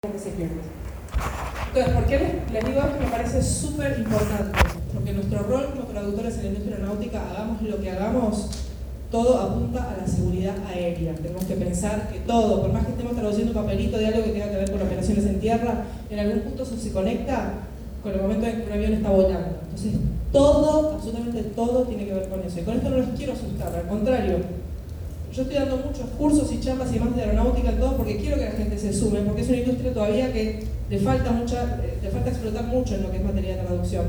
Entonces, ¿por qué les, les digo esto? Me parece súper importante, porque nuestro rol como traductores en la industria aeronáutica, hagamos lo que hagamos, todo apunta a la seguridad aérea. Tenemos que pensar que todo, por más que estemos traduciendo un papelito de algo que tenga que ver con operaciones en tierra, en algún punto eso se conecta con el momento en que un avión está volando. Entonces, todo, absolutamente todo tiene que ver con eso. Y con esto no los quiero asustar, al contrario, yo estoy dando muchos cursos y charlas y más de aeronáutica y todo porque quiero que la gente se sume, porque es una industria todavía que le falta, mucha, eh, le falta explotar mucho en lo que es materia de traducción.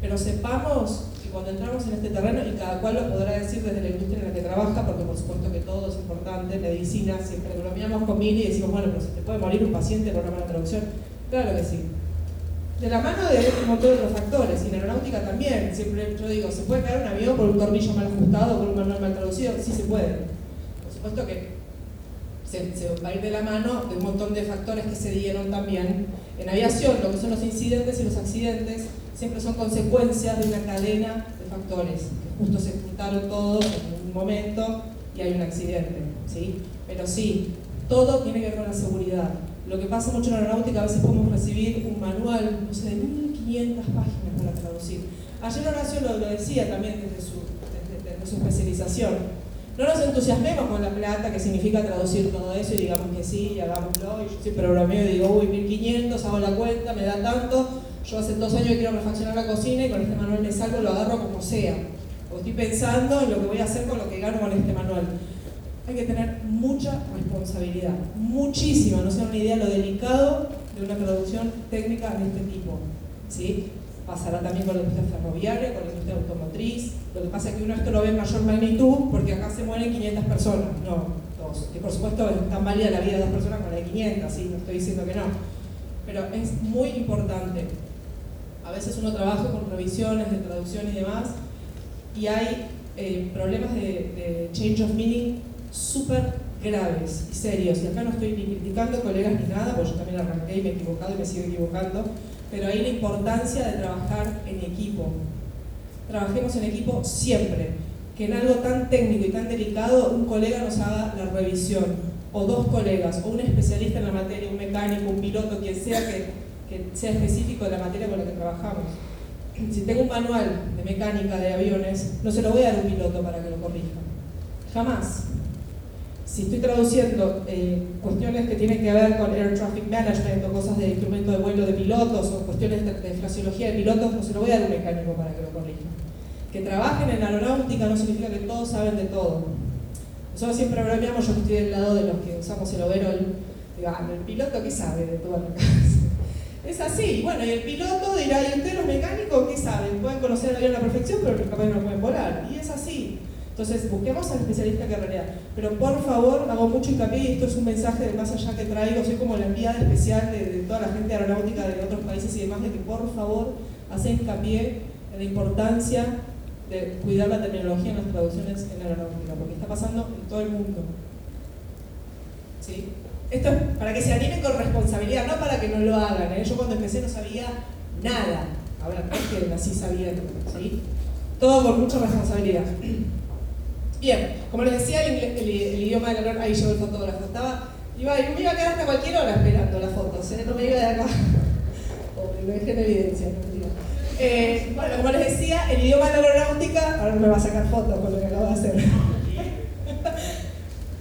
Pero sepamos que cuando entramos en este terreno, y cada cual lo podrá decir desde la industria en la que trabaja, porque por supuesto que todo es importante, medicina, siempre lo miramos con Mili y decimos, bueno, pero se te puede morir un paciente por una mala traducción. Claro que sí. De la mano de un montón de otros factores, y en aeronáutica también, siempre yo digo, ¿se puede caer un avión por un tornillo mal ajustado, por un manual mal traducido? Sí se puede supuesto que se, va a ir de la mano de un montón de factores que se dieron también. En aviación, lo que son los incidentes y los accidentes siempre son consecuencias de una cadena de factores, que justo se juntaron todos en un momento y hay un accidente. ¿sí? Pero sí, todo tiene que ver con la seguridad. Lo que pasa mucho en aeronáutica, a veces podemos recibir un manual, no sé, de 1500 páginas para traducir. Ayer Horacio lo, lo decía también desde su, desde su especialización no nos entusiasmemos con la plata, que significa traducir todo eso y digamos que sí, y hagámoslo. Y yo soy programeo y digo, uy, 1500, hago la cuenta, me da tanto. Yo hace dos años que quiero refaccionar la cocina y con este manual me salgo, lo agarro como sea. O estoy pensando en lo que voy a hacer con lo que gano con este manual. Hay que tener mucha responsabilidad, muchísima, no sea una idea lo delicado de una traducción técnica de este tipo. ¿sí? Pasará también con la industria ferroviaria, con la industria automotriz. Lo que pasa es que uno esto lo ve en mayor magnitud porque acá se mueren 500 personas, no dos. Y por supuesto es tan válida la vida de dos personas como la de 500, ¿sí? no estoy diciendo que no. Pero es muy importante. A veces uno trabaja con revisiones de traducción y demás y hay eh, problemas de, de change of meaning súper graves y serios. Y acá no estoy ni criticando colegas ni nada, porque yo también arranqué y me he equivocado y me sigo equivocando pero ahí la importancia de trabajar en equipo. Trabajemos en equipo siempre, que en algo tan técnico y tan delicado un colega nos haga la revisión, o dos colegas, o un especialista en la materia, un mecánico, un piloto, quien sea que, sea específico de la materia con la que trabajamos. Si tengo un manual de mecánica de aviones, no se lo voy a dar a un piloto para que lo corrija. Jamás si estoy traduciendo eh, cuestiones que tienen que ver con Air Traffic Management o cosas de instrumento de vuelo de pilotos o cuestiones de, de de pilotos, no se lo voy a dar un mecánico para que lo corrija. Que trabajen en aeronáutica no significa que todos saben de todo. Nosotros siempre bromeamos, yo estoy del lado de los que usamos el overall, digo, ah, el piloto qué sabe de todo lo que Es así, bueno, y el piloto dirá, ¿y ustedes los mecánicos qué saben? Pueden conocer el avión a la perfección, pero capaz no pueden volar. Y es así. Entonces, busquemos al especialista que realidad. Pero por favor, hago mucho hincapié, y esto es un mensaje de más allá que traigo, soy como la enviada especial de, toda la gente aeronáutica de otros países y demás, de que por favor hace hincapié en la importancia de cuidar la terminología en las traducciones en aeronáutica, porque está pasando en todo el mundo. ¿Sí? Esto es para que se animen con responsabilidad, no para que no lo hagan. ¿eh? Yo cuando empecé no sabía nada. Ahora, es que así sabía, ¿sí? Todo con mucha responsabilidad. Bien, como les decía, el, idioma del honor, ahí llegó el fotógrafo, estaba, iba, me iba a quedar hasta cualquier hora esperando las fotos, ¿eh? no me iba de acá. Pobre, lo dejé en evidencia, eh, bueno, como les decía, el idioma de la aeronáutica, ahora no me va a sacar fotos con lo que acabo de hacer.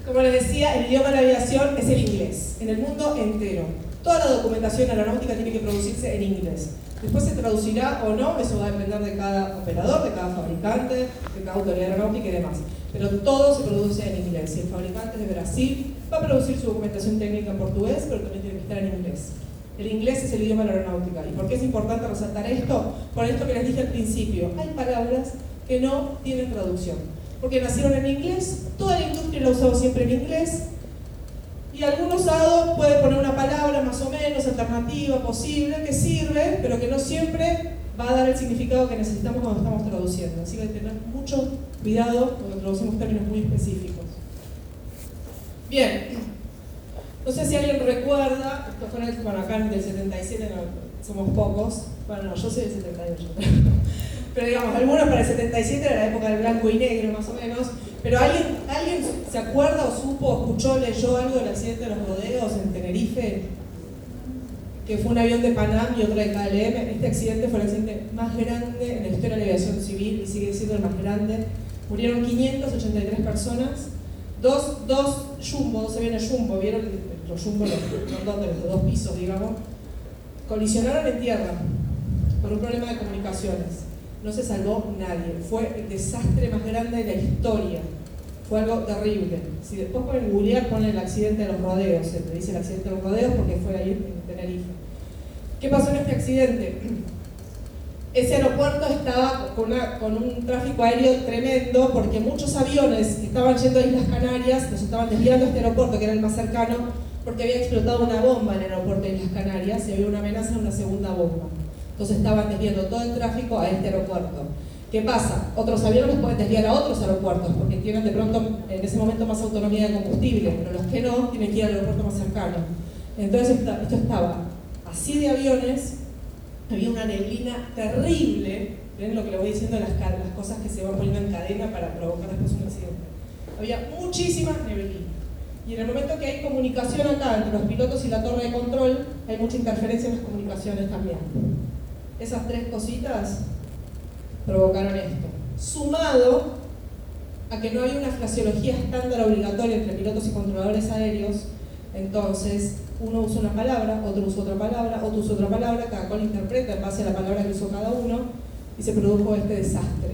como les decía, el idioma de la aviación es el inglés, en el mundo entero. Toda la documentación aeronáutica tiene que producirse en inglés. Después se traducirá o no, eso va a depender de cada operador, de cada fabricante, de cada autoridad aeronáutica y demás. Pero todo se produce en inglés. Si el fabricante de Brasil va a producir su documentación técnica en portugués, pero también tiene que estar en inglés. El inglés es el idioma de la aeronáutica. ¿Y por qué es importante resaltar esto? Por esto que les dije al principio. Hay palabras que no tienen traducción. Porque nacieron en inglés, toda la industria lo ha usado siempre en inglés, y algún usado puede poner una palabra más o menos alternativa, posible, que sirve, pero que no siempre va a dar el significado que necesitamos cuando estamos traduciendo. Así que hay que tener mucho cuidado cuando traducimos términos muy específicos. Bien, no sé si alguien recuerda, esto fue en el, bueno, acá del 77 somos pocos, bueno, no, yo soy del 78, pero digamos, algunos para el 77 era la época del blanco y negro más o menos, pero ¿alguien, ¿alguien se acuerda o supo, escuchó, leyó algo del accidente de los rodeos en Tenerife? que fue un avión de Panam y otro de KLM. Este accidente fue el accidente más grande en la historia de la aviación civil y sigue siendo el más grande. Murieron 583 personas, dos, dos jumbo, dos aviones jumbo, ¿vieron los jumbo, los, los, dos pisos, digamos? Colisionaron en tierra por un problema de comunicaciones. No se salvó nadie. Fue el desastre más grande de la historia. Fue algo terrible. Si después pueden googlear, ponen el accidente de los rodeos. Se te dice el accidente de los rodeos porque fue ahí en Tenerife. ¿Qué pasó en este accidente? Ese aeropuerto estaba con, con, un tráfico aéreo tremendo porque muchos aviones que estaban yendo a Islas Canarias los estaban desviando a este aeropuerto, que era el más cercano, porque había explotado una bomba en el aeropuerto de Islas Canarias y había una amenaza de una segunda bomba. Entonces estaban desviando todo el tráfico a este aeropuerto. ¿Qué pasa? Otros aviones pueden desviar a otros aeropuertos porque tienen de pronto en ese momento más autonomía de combustible, pero los que no tienen que ir al aeropuerto más cercano. Entonces esto estaba así de aviones, había una neblina terrible, ven lo que le voy diciendo, las, las cosas que se van poniendo en cadena para provocar después un accidente. Había muchísima neblina. Y en el momento que hay comunicación acá entre los pilotos y la torre de control, hay mucha interferencia en las comunicaciones también. Esas tres cositas provocaron esto. Sumado a que no hay una fraseología estándar obligatoria entre pilotos y controladores aéreos, entonces uno usa una palabra, otro usa otra palabra, otro usa otra palabra, cada cual interpreta en base a la palabra que usó cada uno y se produjo este desastre.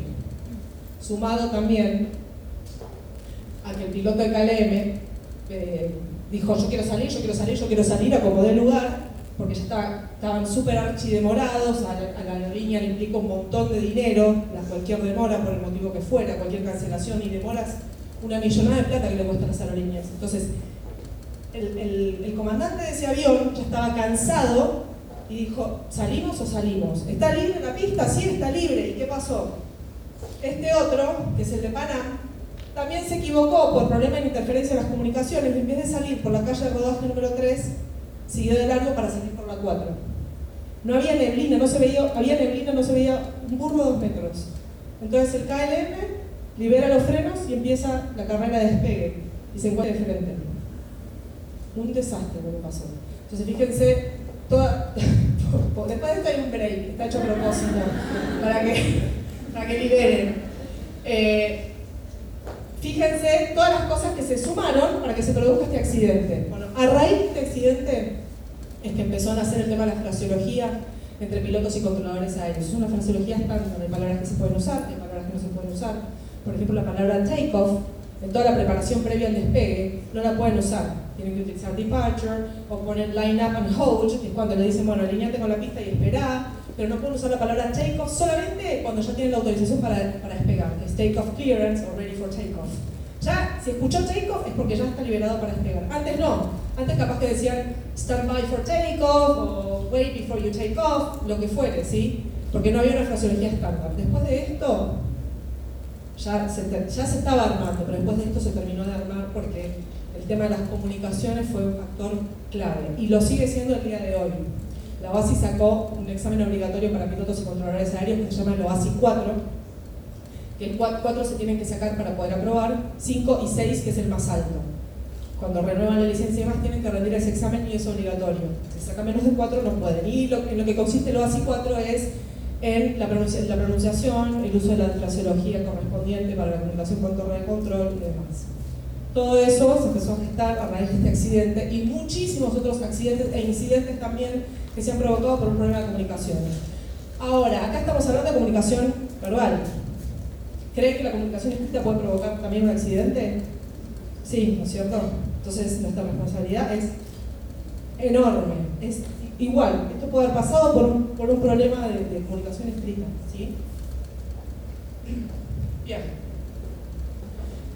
Sumado también a que el piloto de KLM eh, dijo yo quiero salir, yo quiero salir, yo quiero salir, acomodé el lugar porque ya estaban súper archidemorados, a la, aerolínea le implica un montón de dinero, cualquier demora por el motivo que fuera, cualquier cancelación y demoras, una millonada de plata que le cuestan las aerolíneas. Entonces, el, comandante de ese avión ya estaba cansado y dijo, ¿salimos o salimos? ¿Está libre la pista? Sí, está libre. ¿Y qué pasó? Este otro, que es el de Panam, también se equivocó por problema de interferencia en las comunicaciones. En vez de salir por la calle de rodaje número 3, siguió de largo para salir por la 4. No había neblina, no se veía, había neblina, no se veía un burro de dos metros. Entonces el KLM libera los frenos y empieza la carrera de despegue y se encuentra de frente. Un desastre lo que pasó. Entonces fíjense, toda, después de esto hay un break, está hecho a propósito, para que, para que liberen. Eh, fíjense todas las cosas que se sumaron para que se produzca este accidente. Bueno, a raíz de este accidente es que empezó a nacer el tema de la fraseología entre pilotos y controladores aéreos. Es una fraseología estándar, hay palabras que se pueden usar, hay palabras que no se pueden usar. Por ejemplo, la palabra take-off, en toda la preparación previa al despegue, no la pueden usar. Tienen que utilizar departure o poner line up and hold, que es cuando le dicen, bueno, alineate con la pista y esperá, pero no pueden usar la palabra take-off solamente cuando ya tienen la autorización para, para despegar, es take-off clearance o. Ya, si escuchó take-off es porque ya está liberado para despegar. Antes no, antes capaz que decían stand by for take-off o wait before you take off, lo que fuere, ¿sí? Porque no había una fraseología estándar. Después de esto, ya se, ya se estaba armando, pero después de esto se terminó de armar porque el tema de las comunicaciones fue un factor clave y lo sigue siendo el día de hoy. La OASI sacó un examen obligatorio para pilotos y controladores aéreos que se llama el OASI 4, que el 4 se tienen que sacar para poder aprobar, 5 y 6 que es el más alto. Cuando renuevan la licencia y demás tienen que rendir ese examen y es obligatorio. Si saca menos de 4 no pueden. Y lo, en lo que consiste el OASI 4 es en la pronunciación, el uso de la fraseología correspondiente para la comunicación con torre de control y demás. Todo eso se empezó a gestar a raíz de este accidente y muchísimos otros accidentes e incidentes también que se han provocado por un problema de comunicación. Ahora, acá estamos hablando de comunicación verbal. ¿Creen que la comunicación escrita puede provocar también un accidente? Sí, ¿no es cierto? Entonces nuestra responsabilidad es enorme. Es igual, esto puede haber pasado por un, problema de, de, comunicación escrita. ¿sí? Bien.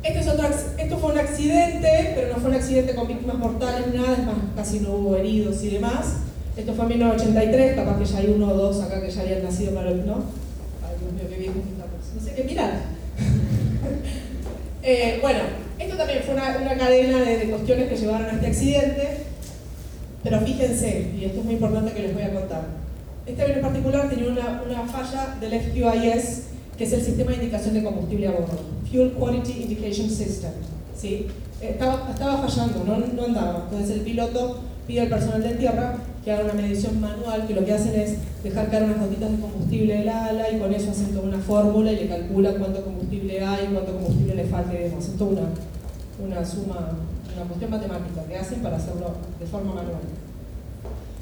Este esto fue un accidente, pero no fue un accidente con víctimas mortales, nada, es más, casi no hubo heridos y demás. Esto fue en 1983, capaz que ya hay uno o dos acá que ya habían nacido para el, ¿no? Ay, Dios mío, qué bien mirar. eh, bueno, esto también fue una, cadena de, de, cuestiones que llevaron a este accidente, pero fíjense, y esto es muy importante que les voy a contar. Este avión en particular tenía una, falla del FQIS, que es el sistema de indicación de combustible a bordo, Fuel Quality Indication System. ¿sí? Estaba, estaba fallando, no, no andaba. Entonces el piloto pide al personal de tierra que hagan una medición manual, que lo que hacen es dejar caer unas gotitas de combustible del ala y con eso hacen toda una fórmula y le calculan cuánto combustible hay, cuánto combustible le falta y demás. Es una, una suma, una cuestión matemática que hacen para hacerlo de forma manual.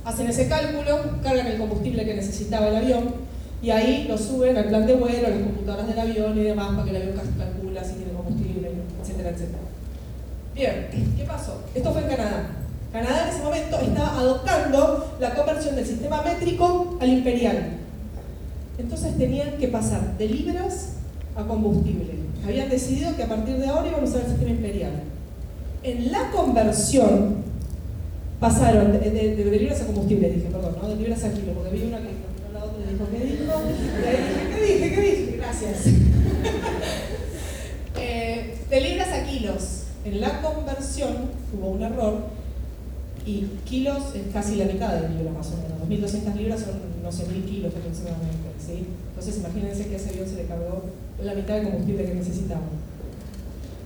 Hacen ese cálculo, cargan el combustible que necesitaba el avión y ahí lo suben al plan de vuelo, a las computadoras del avión y demás para que el avión calcula si tiene combustible, etcétera, etcétera. Bien, ¿qué pasó? Esto fue en Canadá. Canadá en ese momento estaba adoptando la conversión del sistema métrico al imperial. Entonces tenían que pasar de libras a combustible. Habían decidido que a partir de ahora iban a usar el sistema imperial. En la conversión pasaron de, de, libras a combustible, dije, perdón, ¿no? de libras a kilo, porque vi una que la otra dijo, ¿qué dijo? ¿qué dije? ¿Qué dije? Gracias. eh, de libras a kilos. En la conversión hubo un error y kilos es casi la mitad de libras más o menos. 2.200 libras son, no sé, 1.000 kilos aproximadamente. ¿sí? Entonces imagínense que a ese avión se le cargó la mitad de combustible que necesitaba.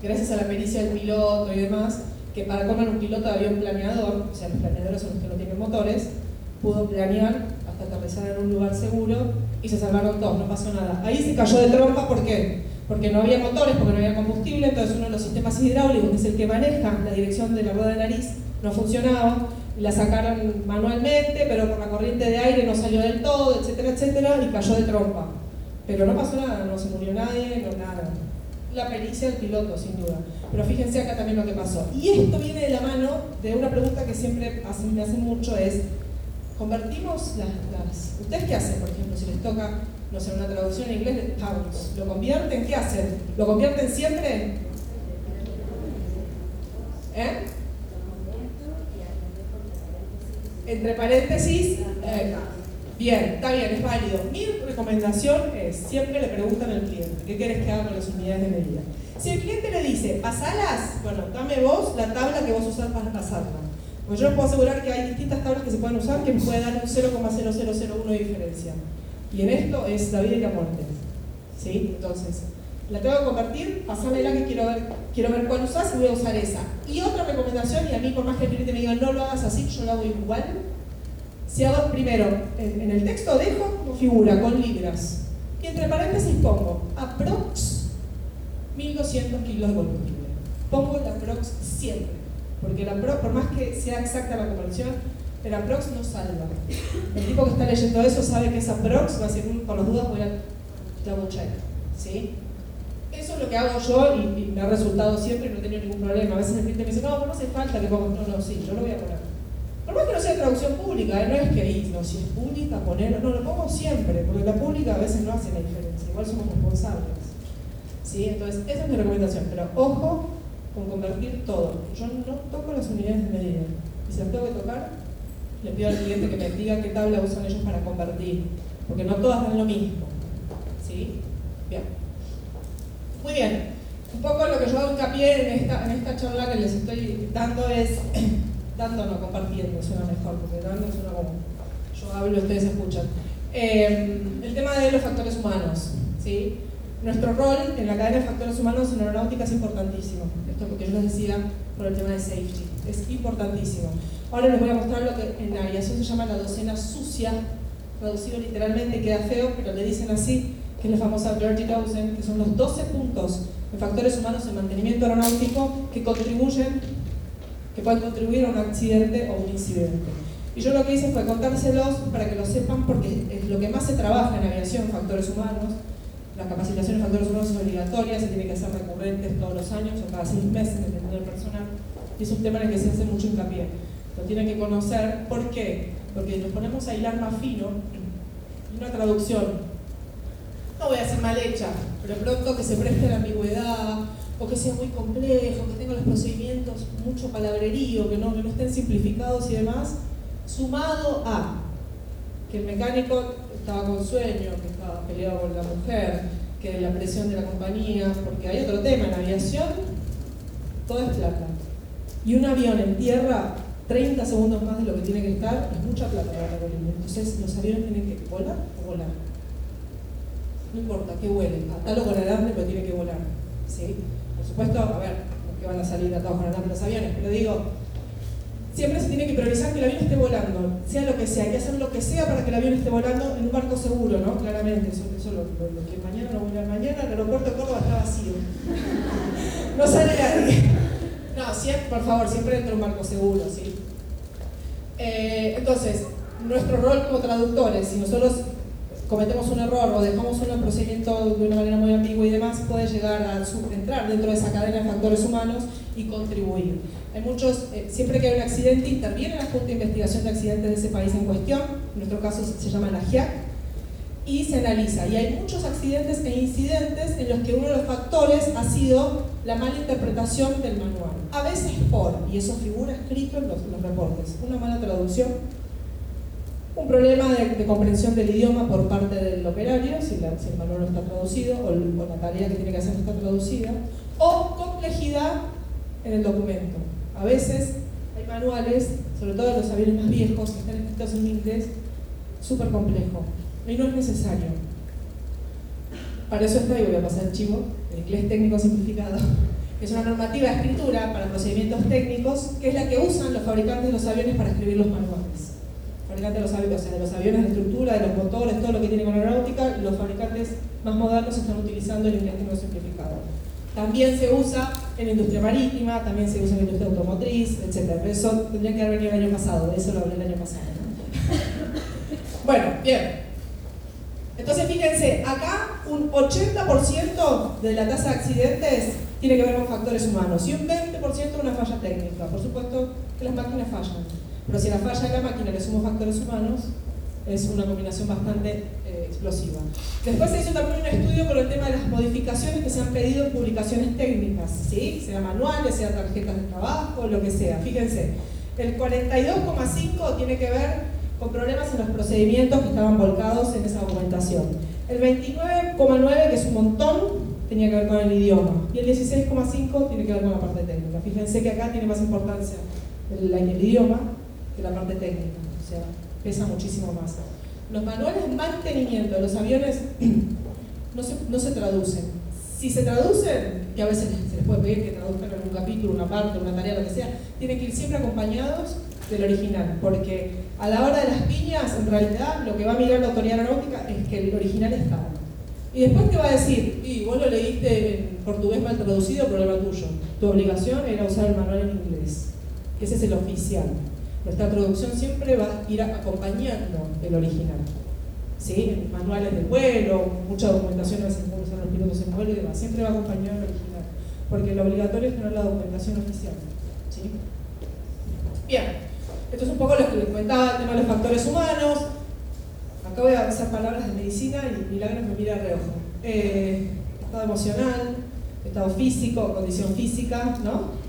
Gracias a la pericia del piloto y demás, que para comer un piloto de avión planeador, o sea, los planeadores son los que no tienen motores, pudo planear hasta aterrizar en un lugar seguro y se salvaron todos, no pasó nada. Ahí se cayó de trompa, ¿por qué? Porque no había motores, porque no había combustible, entonces uno de los sistemas hidráulicos, que es el que maneja la dirección de la rueda de nariz, no funcionaba, la sacaron manualmente, pero por la corriente de aire no salió del todo, etcétera, etcétera, y cayó de trompa. Pero no pasó nada, no se murió nadie, no nada. La pericia del piloto, sin duda. Pero fíjense acá también lo que pasó. Y esto viene de la mano de una pregunta que siempre me hacen mucho, es, ¿convertimos las, las... ¿Ustedes qué hacen, por ejemplo, si les toca, no sé, una traducción en inglés de pounds? ¿Lo convierten? ¿Qué hacen? ¿Lo convierten siempre? ¿Eh? Entre paréntesis, eh, bien, está bien, es válido. Mi recomendación es, siempre le preguntan al cliente, ¿qué quieres que haga con las unidades de medida? Si el cliente le dice, pasalas, bueno, dame vos la tabla que vos usás para pasarla. Pues yo les puedo asegurar que hay distintas tablas que se pueden usar que me pueden dar un 0,0001 de diferencia. Y en esto es la vida y la muerte. ¿Sí? Entonces, la tengo que convertir, pasámela que quiero ver, quiero ver cuál usás y voy a usar esa. Y otra recomendación, y a mí por más que el cliente me diga no lo hagas así, yo lo hago igual. Si hago primero, en, el texto dejo figura con libras. Y entre paréntesis pongo aprox 1200 kilos de combustible. Pongo el aprox siempre. Porque el aprox, por más que sea exacta la conversión, el aprox no salva. El tipo que está leyendo eso sabe que esa aprox va a ser, por las dudas voy a double check. ¿Sí? Que hago yo y, me ha resultado siempre y no he tenido ningún problema. A veces el cliente me dice, no, no hace falta que ponga. No, no, sí, yo lo voy a poner. Por más que no sea traducción pública, ¿eh? no es que ahí, no, si es pública, ponerlo. No, lo pongo siempre, porque la pública a veces no hace la diferencia. Igual somos responsables. ¿Sí? Entonces, esa es mi recomendación. Pero ojo con convertir todo. Yo no toco las unidades de medida. Y si las tengo que tocar, le pido al cliente que me diga qué tabla usan ellos para convertir. Porque no todas dan lo mismo. ¿Sí? Bien. Muy bien, un poco lo que yo hago hincapié en esta, en esta charla que les estoy dando es, dando no, compartiendo, suena mejor, porque dando suena como yo hablo ustedes escuchan. Eh, el tema de los factores humanos, ¿sí? Nuestro rol en la cadena de factores humanos en aeronáutica es importantísimo. Esto porque yo les decía por el tema de safety. Es importantísimo. Ahora les voy a mostrar lo que en aviación se llama la docena sucia, traducido literalmente queda feo, pero le dicen así, que es la famosa Dirty Dozen, que son los 12 puntos de factores humanos en mantenimiento aeronáutico que contribuyen, que pueden contribuir a un accidente o un incidente. Y yo lo que hice fue contárselos para que lo sepan porque es lo que más se trabaja en aviación, factores humanos. La capacitación de factores humanos es obligatoria, se tiene que hacer recurrentes todos los años o cada seis meses, dependiendo del personal. Y es un tema en el que se hace mucho hincapié. Lo tienen que conocer. ¿Por qué? Porque nos ponemos a hilar más fino y una traducción no voy a decir mal hecha, pero pronto que se preste la ambigüedad, o que sea muy complejo, que tenga los procedimientos mucho palabrerío, que no, que no estén simplificados y demás, sumado a que el mecánico estaba con sueño, que estaba peleado con la mujer, que la presión de la compañía, porque hay otro tema, en aviación todo es plata. Y un avión en tierra, 30 segundos más de lo que tiene que estar, es mucha plata para la. Entonces los aviones tienen que volar o volar no importa, que vuele, atalo con alambre, pero tiene que volar. ¿sí? Por supuesto, a ver, que van a salir atados con alambre los aviones, pero digo, siempre se tiene que priorizar que el avión esté volando, sea lo que sea, hay que hacer lo que sea para que el avión esté volando en un barco seguro, ¿no? Claramente, eso, eso lo, lo, que mañana no voy a mañana, el aeropuerto de Córdoba está vacío. No sale nadie. No, siempre, por favor, siempre dentro de un barco seguro, ¿sí? Eh, entonces, nuestro rol como traductores, si nosotros cometemos un error o dejamos un procedimiento de una manera muy ambigua y demás, puede llegar a entrar dentro de esa cadena de factores humanos y contribuir. Hay muchos, eh, siempre que hay un accidente, interviene la Junta de Investigación de Accidentes de ese país en cuestión, en nuestro caso se llama la GIAC, y se analiza. Y hay muchos accidentes e incidentes en los que uno de los factores ha sido la mala interpretación del manual. A veces por, y eso figura escrito en los, los reportes, una mala traducción un problema de, comprensión del idioma por parte del operario, si, el manual no está traducido o, la tarea que tiene que hacer no está traducida, o complejidad en el documento. A veces hay manuales, sobre todo los aviones más viejos, que están escritos en inglés, súper complejo. Y no es necesario. Para eso está, y voy a pasar el chivo, el inglés técnico simplificado. Es una normativa de escritura para procedimientos técnicos, que es la que usan los fabricantes de los aviones para escribir los manuales fabricantes de los aviones, de los aviones de estructura, de los motores, todo lo que tiene con aeronáutica, los fabricantes más modernos están utilizando el inglés simplificado. También se usa en la industria marítima, también se usa en la industria automotriz, etc. Pero eso tendría que haber venido el año pasado, de eso lo hablé el año pasado. bueno, bien. Entonces fíjense, acá un 80% de la tasa de accidentes tiene que ver con factores humanos y un 20% una falla técnica. Por supuesto que las máquinas fallan. Pero si la falla de la máquina le sumo factores humanos, es una combinación bastante eh, explosiva. Después se hizo también un estudio con el tema de las modificaciones que se han pedido en publicaciones técnicas, ¿sí? sea manuales, sea tarjetas de trabajo, lo que sea. Fíjense, el 42,5 tiene que ver con problemas en los procedimientos que estaban volcados en esa documentación. El 29,9, que es un montón, tenía que ver con el idioma. Y el 16,5 tiene que ver con la parte técnica. Fíjense que acá tiene más importancia el, el idioma que la parte técnica, o sea, pesa muchísimo más. Los manuales de mantenimiento de los aviones no se, no se traducen. Si se traducen, que a veces se les puede pedir que traduzcan un capítulo, una parte, una tarea, lo que sea, tienen que ir siempre acompañados del original, porque a la hora de las piñas, en realidad, lo que va a mirar la autoridad aeronáutica es que el original está. Y después te va a decir, y vos lo leíste en portugués mal traducido, problema tuyo. Tu obligación era usar el manual en inglés. Ese es el oficial. Nuestra traducción siempre va a ir acompañando el original. ¿Sí? Manuales de vuelo, mucha documentación a veces usan los pilotos en vuelo y demás, siempre va a acompañar el original, porque lo obligatorio es tener la documentación oficial. ¿Sí? Bien, esto es un poco lo que les comentaba, el tema de los factores humanos. Acá voy a usar palabras de medicina y Milagros me mira reojo. Eh, estado emocional, estado físico, condición física, ¿no?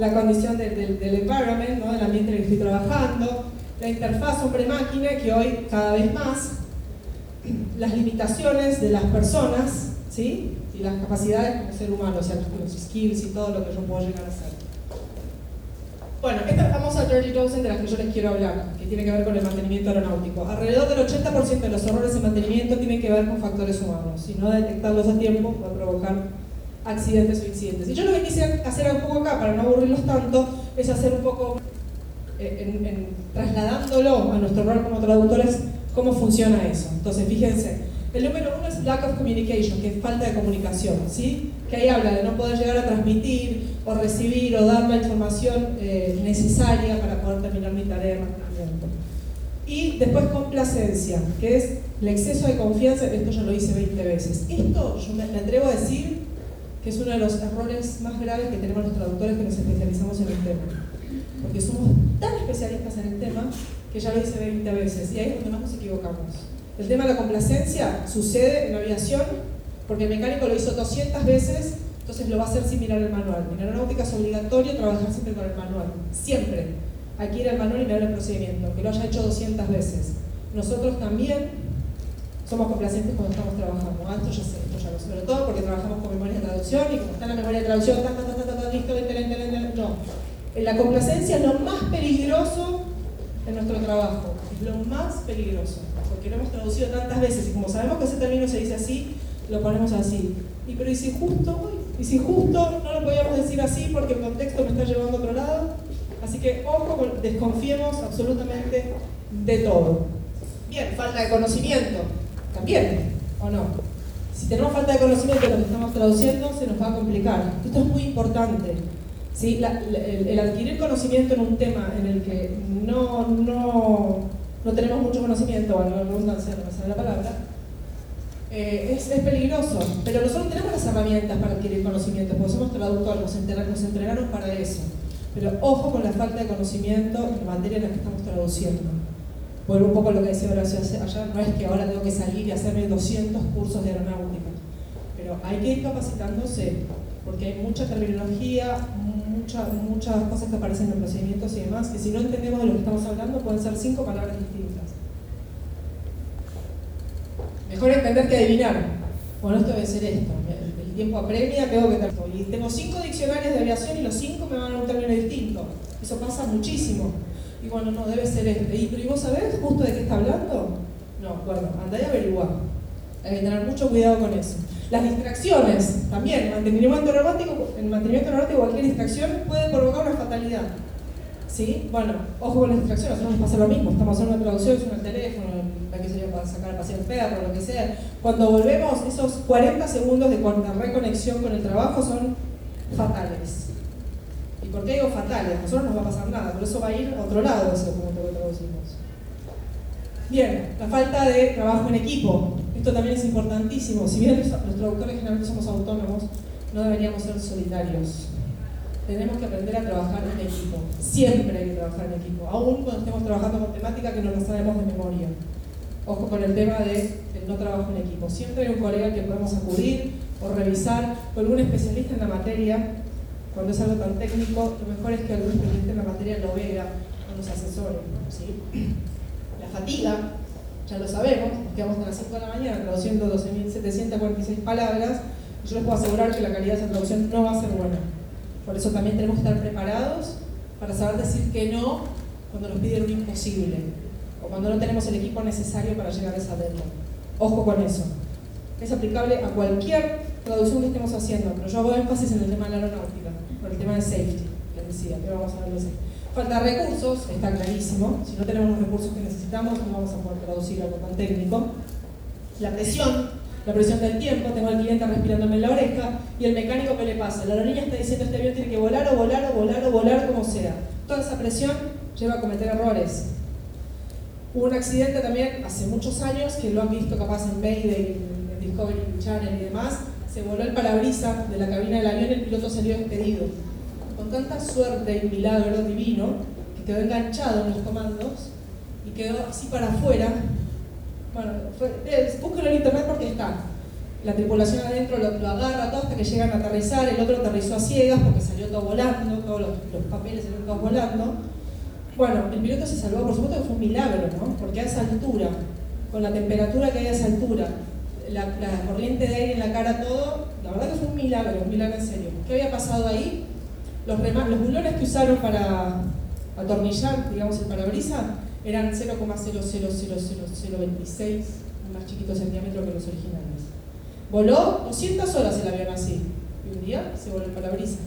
La condición del environment, ¿no? del ambiente en el que estoy trabajando, la interfaz hombre-máquina, que hoy cada vez más, las limitaciones de las personas, ¿sí? y las capacidades como ser humano, o sea, los skills y todo lo que yo puedo llegar a hacer. Bueno, esta famosa Dirty Dozen de la que yo les quiero hablar, que tiene que ver con el mantenimiento aeronáutico. Alrededor del 80% de los errores de mantenimiento tienen que ver con factores humanos. Si no detectarlos a tiempo, puede provocar accidentes o incidentes. Y yo lo que quise hacer un poco acá, para no aburrirlos tanto, es hacer un poco, eh, en, trasladándolo a nuestro rol como traductores, cómo funciona eso. Entonces, fíjense, el número uno es lack of communication, que es falta de comunicación, ¿sí? Que ahí habla de no poder llegar a transmitir o recibir o dar la información eh, necesaria para poder terminar mi tarea de mantenimiento. Y después complacencia, que es el exceso de confianza, esto ya lo hice 20 veces. Esto yo me atrevo a decir que es uno de los errores más graves que tenemos los traductores que nos especializamos en el tema. Porque somos tan especialistas en el tema que ya lo hice 20 veces y ahí es donde más nos equivocamos. El tema de la complacencia sucede en aviación porque el mecánico lo hizo 200 veces, entonces lo va a hacer sin mirar el manual. En aeronáutica es obligatorio trabajar siempre con el manual, siempre. Hay que ir al manual y mirar el procedimiento, que lo haya hecho 200 veces. Nosotros también somos complacientes cuando estamos trabajando. Esto ya sé, esto ya lo sé. Sobre todo porque trabajamos con memoria de traducción y como está la memoria de traducción, ta, ta, ta, ta, ta, listo, no. La complacencia es lo más peligroso en nuestro trabajo. Es lo más peligroso. Porque lo hemos traducido tantas veces y como sabemos que ese término se dice así, lo ponemos así. Y pero ¿y si justo, y si justo no lo podíamos decir así porque el contexto me está llevando a otro lado? Así que ojo, desconfiemos absolutamente de todo. Bien, falta de conocimiento, también, ¿o no? Si tenemos falta de conocimiento de lo que estamos traduciendo, se nos va a complicar. Esto es muy importante. ¿sí? el, adquirir conocimiento en un tema en el que no, no, no tenemos mucho conocimiento, bueno, la redundancia, no me sale la palabra, eh, es, es, peligroso, pero nosotros tenemos las herramientas para adquirir conocimiento, porque somos traductores, nos, nos entrenaron para eso. Pero ojo con la falta de conocimiento en la materia en la que estamos traduciendo. Un poco lo que decía Horacio ayer, no es que ahora tengo que salir y hacerme 200 cursos de aeronáutica, pero hay que ir capacitándose, porque hay mucha terminología, muchas cosas que aparecen en procedimientos y demás, que si no entendemos de lo que estamos hablando pueden ser cinco palabras distintas. Mejor entender que adivinar. Bueno, esto debe ser esto. El tiempo apremia, tengo que. Y tengo cinco diccionarios de aviación y los cinco me van a un término distinto. Eso pasa muchísimo. Y bueno, no, debe ser este. ¿Y, pero vos sabés justo de qué está hablando? No, bueno, andá y averiguá. Hay que tener mucho cuidado con eso. Las distracciones, también, mantenimiento aeronáutico, el mantenimiento aeronáutico, cualquier distracción puede provocar una fatalidad. ¿Sí? Bueno, ojo con las distracciones, nosotros nos pasa lo mismo, estamos haciendo una traducción, es el teléfono, que sería para sacar a pasear el perro, lo que sea. Cuando volvemos, esos 40 segundos de reconexión con el trabajo son fatales. ¿Y por qué digo fatales? A nosotros no nos va a pasar nada, por eso va a ir a otro lado ese documento que traducimos. Bien, la falta de trabajo en equipo. Esto también es importantísimo. Si bien los traductores generalmente somos autónomos, no deberíamos ser solitarios tenemos que aprender a trabajar en equipo. Siempre hay que trabajar en equipo, aún cuando estemos trabajando con temática que no la sabemos de memoria. Ojo con el tema de, no trabajo en equipo. Siempre hay un colega que podemos acudir o revisar, o algún especialista en la materia. Cuando es algo tan técnico, lo mejor es que algún especialista en la materia lo vea o nos asesore. La fatiga, ya lo sabemos, nos quedamos hasta las 5 de la mañana traduciendo 12.746 palabras. Yo les puedo asegurar que la calidad de esa traducción no va a ser buena por eso también tenemos que estar preparados para saber decir que no cuando nos piden un imposible o cuando no tenemos el equipo necesario para llegar a esa deadline. Ojo con eso. Es aplicable a cualquier traducción que estemos haciendo, pero yo hago énfasis en el tema de la aeronáutica, por el tema de safety, que decía, que vamos a verlo así. Falta recursos, está clarísimo. Si no tenemos los recursos que necesitamos, no vamos a poder traducir algo tan técnico. La presión, la presión del tiempo, tengo al cliente respirándome en la oreja y el mecánico que le pasa. La aerolínea está diciendo este avión tiene que volar o volar o volar o volar como sea. Toda esa presión lleva a cometer errores. Hubo un accidente también hace muchos años, que lo han visto capaz en Mayday, en Discovery Channel y demás, se voló el parabrisas de la cabina del avión y el piloto salió despedido. Con tanta suerte y milagro divino, que quedó enganchado en los comandos y quedó así para afuera bueno, búsquenlo en internet porque está. La tripulación adentro lo, agarra todo hasta que llegan a aterrizar, el otro aterrizó a ciegas porque salió todo volando, todos los, papeles salieron todos volando. Bueno, el piloto se salvó, por supuesto que fue un milagro, ¿no? Porque a esa altura, con la temperatura que hay a esa altura, la, corriente de aire en la cara, todo, la verdad que fue un milagro, un milagro en serio. ¿Qué había pasado ahí? Los, los bulones que usaron para atornillar, digamos, el parabrisas, eran 0,0000026, más chiquitos centímetros que los originales. Voló 200 horas el avión así, y un día se volvió el parabrisas.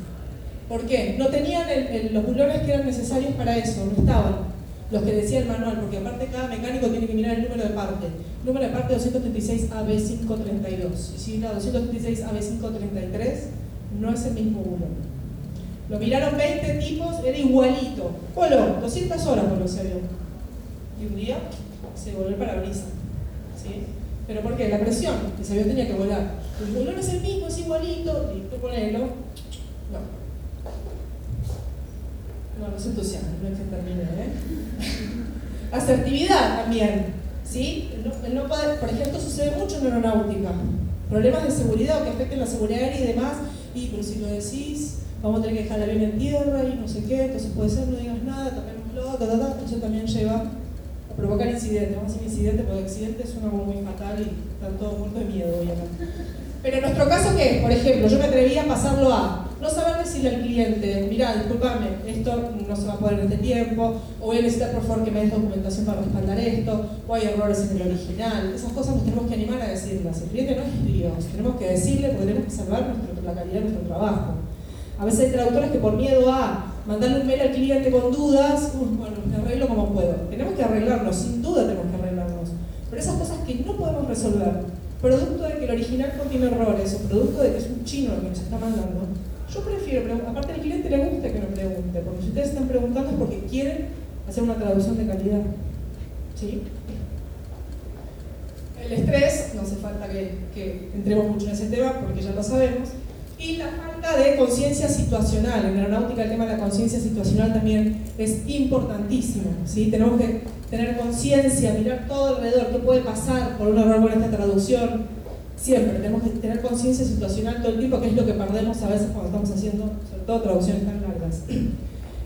¿Por qué? No tenían los bulones que eran necesarios para eso, no estaban los que decía el manual, porque aparte cada mecánico tiene que mirar el número de parte. Número de parte 236 AB532. Y si la 236 AB533 no es el mismo bulón. Lo miraron 20 tipos, era igualito. Voló, 200 horas por ese avión y un día se volvió el parabrisas. ¿sí? ¿Pero por qué? La presión, ese avión tenía que volar. El bolón es el mismo, es igualito, y tú ponelo. No. No, no se entusiasma, no es que termine, ¿eh? Asertividad también, ¿sí? No, por ejemplo, sucede mucho en aeronáutica. Problemas de seguridad que afecten la seguridad aérea y demás. Y, pero si lo decís, vamos a tener que dejar el avión en tierra y no sé qué, entonces puede ser, no digas nada, tapémoslo, ta, ta, ta. Eso también lleva provocar incidentes. Vamos a decir incidente porque accidente es una muy fatal y están todos muertos de miedo obviamente. Pero en nuestro caso, ¿qué? Por ejemplo, yo me atreví a pasarlo a no saber decirle al cliente, mira, discúlpame, esto no se va a poder en este tiempo, o voy a necesitar por favor que me des documentación para respaldar esto, o hay errores en el original. Esas cosas nos tenemos que animar a decirlas. El cliente no es Dios, tenemos que decirle porque tenemos que salvar la calidad de nuestro trabajo. A veces hay traductores que por miedo a mandarle un mail al cliente con dudas, bueno, me arreglo como puedo. Tenemos que arreglarnos, sin duda tenemos que arreglarnos. Pero esas cosas que no podemos resolver, producto de que el original contiene errores o producto de que es un chino el que nos está mandando, yo prefiero, aparte al cliente le gusta que me pregunte, porque si ustedes están preguntando es porque quieren hacer una traducción de calidad. ¿Sí? El estrés, no hace falta que, entremos mucho en ese tema porque ya lo sabemos, y la falta de conciencia situacional. En aeronáutica el tema de la conciencia situacional también es importantísimo. ¿sí? Tenemos que tener conciencia, mirar todo alrededor, qué puede pasar por un error con esta traducción. Siempre tenemos que tener conciencia situacional todo el tiempo, que es lo que perdemos a veces cuando estamos haciendo, sobre todo traducciones tan largas.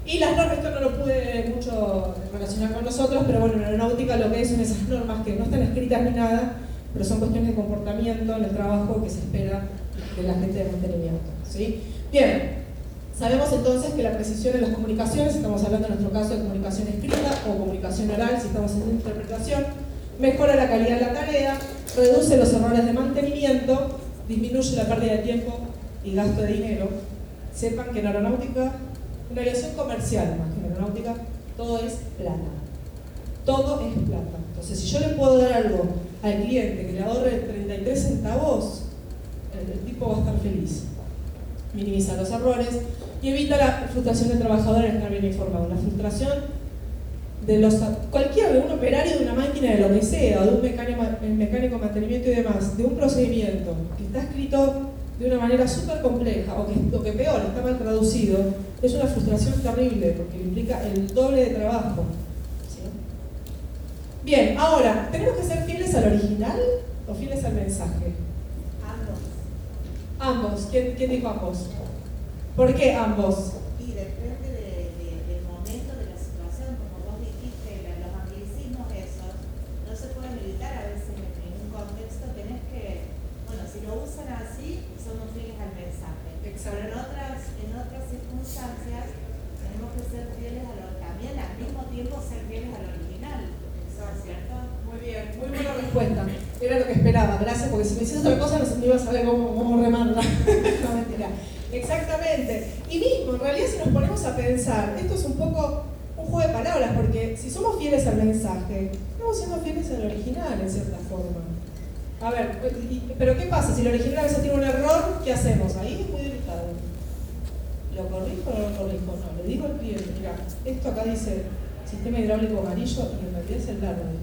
Y las normas, esto no lo pude mucho relacionar con nosotros, pero bueno, en aeronáutica lo que es son esas normas que no están escritas ni nada, pero son cuestiones de comportamiento en el trabajo que se espera de la gente de mantenimiento. ¿sí? Bien, sabemos entonces que la precisión en las comunicaciones, estamos hablando en nuestro caso de comunicación escrita o comunicación oral, si estamos haciendo interpretación, mejora la calidad de la tarea, reduce los errores de mantenimiento, disminuye la pérdida de tiempo y gasto de dinero. Sepan que en aeronáutica una aviación comercial, más que en aeronáutica, todo es plata. Todo es plata. Entonces, si yo le puedo dar algo al cliente que le ahorre 33 centavos, el, tipo va a estar feliz. Minimiza los errores y evita la frustración del trabajador en estar bien informado. La frustración de los, cualquier, de un operario de una máquina, de lo que sea, de un mecánico, mecánico mantenimiento y demás, de un procedimiento que está escrito de una manera súper compleja, o que, o que peor, está mal traducido, es una frustración terrible porque implica el doble de trabajo. Bien, ahora, ¿tenemos que ser fieles al original o fieles al mensaje? Ambos. Ambos. ¿Quién, quién dijo ambos? ¿Por qué ambos? Gracias, porque si me hicieras otra cosa no, iba a saber cómo, cómo remarla. no, mentira. Exactamente. Y mismo, en realidad, si nos ponemos a pensar, esto es un poco un juego de palabras, porque si somos fieles al mensaje, estamos siendo fieles al original, en cierta forma. A ver, pero ¿qué pasa? Si el original a veces tiene un error, ¿qué hacemos? Ahí es muy delicado. ¿Lo corrijo o no lo corrijo? No, le digo al cliente, mira, esto acá dice sistema hidráulico amarillo y en realidad es el verde.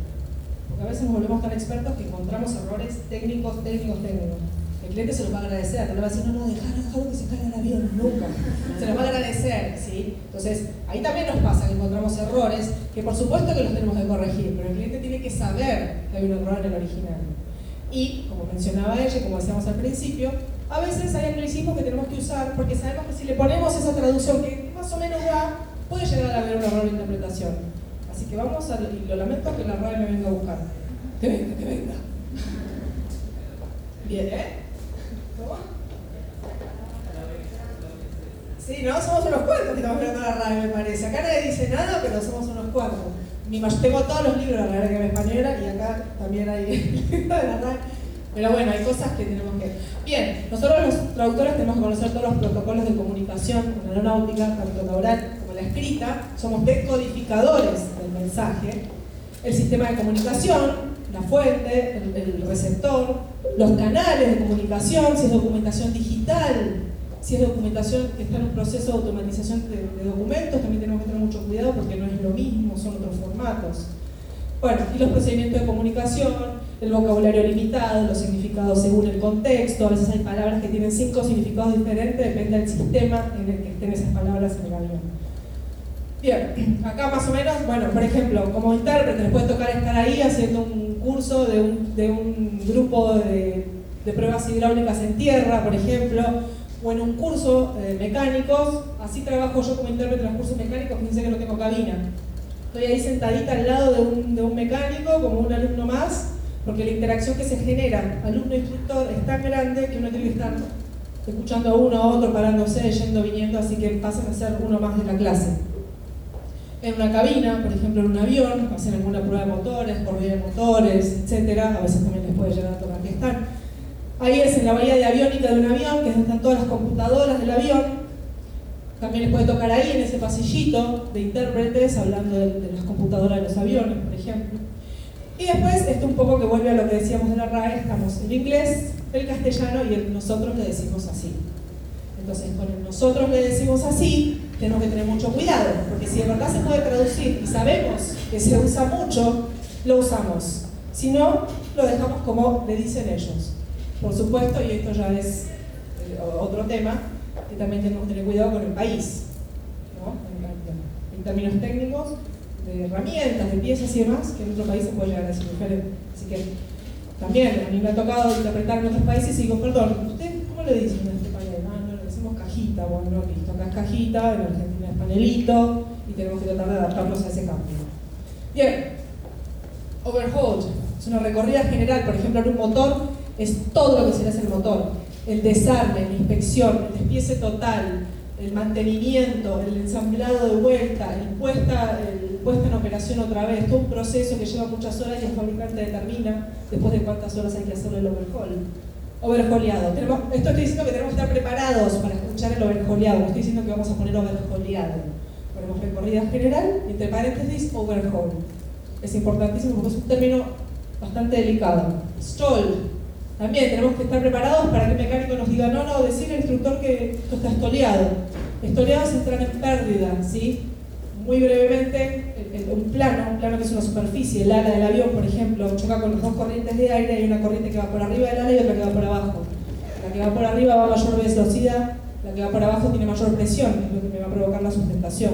Porque a veces nos volvemos tan expertos que encontramos errores técnicos, técnicos, técnicos. El cliente se los va a agradecer, te lo va a decir, no, no, déjalo, déjalo que se caiga el avión, nunca. Se los va a agradecer, ¿sí? Entonces, ahí también nos pasa que encontramos errores que por supuesto que los tenemos que corregir, pero el cliente tiene que saber que hay un error en el original. Y, como mencionaba ella, como decíamos al principio, a veces hay anglicismos que tenemos que usar porque sabemos que si le ponemos esa traducción que más o menos da, puede llegar a haber un error de interpretación. Así que vamos a, y lo lamento que la RAE me venga a buscar. Que venga, que venga. Bien, ¿eh? ¿Cómo? Sí, ¿no? Somos unos cuantos que estamos mirando la RAE, me parece. Acá nadie dice nada, pero somos unos cuantos. Tengo todos los libros de la que me española y acá también hay de la RAE. Pero bueno, hay cosas que tenemos que... Bien, nosotros los traductores tenemos que conocer todos los protocolos de comunicación en aeronáutica, tanto oral la escrita, somos decodificadores del mensaje, el sistema de comunicación, la fuente, el, receptor, los canales de comunicación, si es documentación digital, si es documentación que está en un proceso de automatización de documentos, también tenemos que tener mucho cuidado porque no es lo mismo, son otros formatos. Bueno, y los procedimientos de comunicación, el vocabulario limitado, los significados según el contexto, a veces hay palabras que tienen cinco significados diferentes, depende del sistema en el que estén esas palabras en el avión. Bien, acá más o menos, bueno, por ejemplo, como intérprete les puede tocar estar ahí haciendo un curso de un, grupo de, pruebas hidráulicas en tierra, por ejemplo, o en un curso de mecánicos, así trabajo yo como intérprete en los cursos mecánicos, fíjense que no tengo cabina Estoy ahí sentadita al lado de un, mecánico, como un alumno más, porque la interacción que se genera alumno-instructor es tan grande que uno tiene que estar escuchando a uno, a otro, parándose, yendo, viniendo, así que pasan a ser uno más de la clase. En una cabina, por ejemplo en un avión, hacen alguna prueba de motores, corrida de motores, etc. A veces también les puede llegar a tocar que están. Ahí es en la bahía de aviónica de un avión, que es donde están todas las computadoras del avión, También les puede tocar ahí en ese pasillito de intérpretes hablando de, las computadoras de los aviones, por ejemplo. Y después, esto un poco que vuelve a lo que decíamos de la RAE, estamos el inglés, el castellano y el nosotros le decimos así. Entonces, con el nosotros le decimos así, tenemos que tener mucho cuidado, porque si de verdad se puede traducir y sabemos que se usa mucho, lo usamos. Si no, lo dejamos como le dicen ellos. Por supuesto, y esto ya es eh, otro tema, que también tenemos que tener cuidado con el país, ¿no? en, términos técnicos, de herramientas, de piezas y demás, que en otro país se puede llegar a decir. Así que también a mí me ha tocado interpretar en otros países y digo, perdón, ¿usted cómo le dicen en este país? Ah, no, le decimos cajita, listo, acá es cajita, en Argentina es panelito, y tenemos que tratar de adaptarnos a ese cambio. Bien, overhaul, es una recorrida general, por ejemplo, en un motor es todo lo que se hace al motor. El desarme, la inspección, el despiece total, el mantenimiento, el ensamblado de vuelta, el puesta, el puesta en operación otra vez, todo un proceso que lleva muchas horas y el fabricante determina después de cuántas horas hay que hacerle el overhaul. Overhauleado. esto estoy diciendo que tenemos que estar preparados para escuchar el overhauleado, no estoy diciendo que vamos a poner overhauleado. Ponemos recorrida general, entre paréntesis, overhaul. Es importantísimo porque es un término bastante delicado. Stall. También tenemos que estar preparados para que el mecánico nos diga, no, no, decirle al instructor que esto está estoleado. Estoleado es entrar en pérdida, ¿sí? Muy brevemente, un plano, un plano que es una superficie, el ala del avión, por ejemplo, choca con las dos corrientes de aire, hay una corriente que va por arriba del ala y otra que va por abajo. La que va por arriba va a mayor velocidad, la que va por abajo tiene mayor presión, es lo que me va a provocar la sustentación.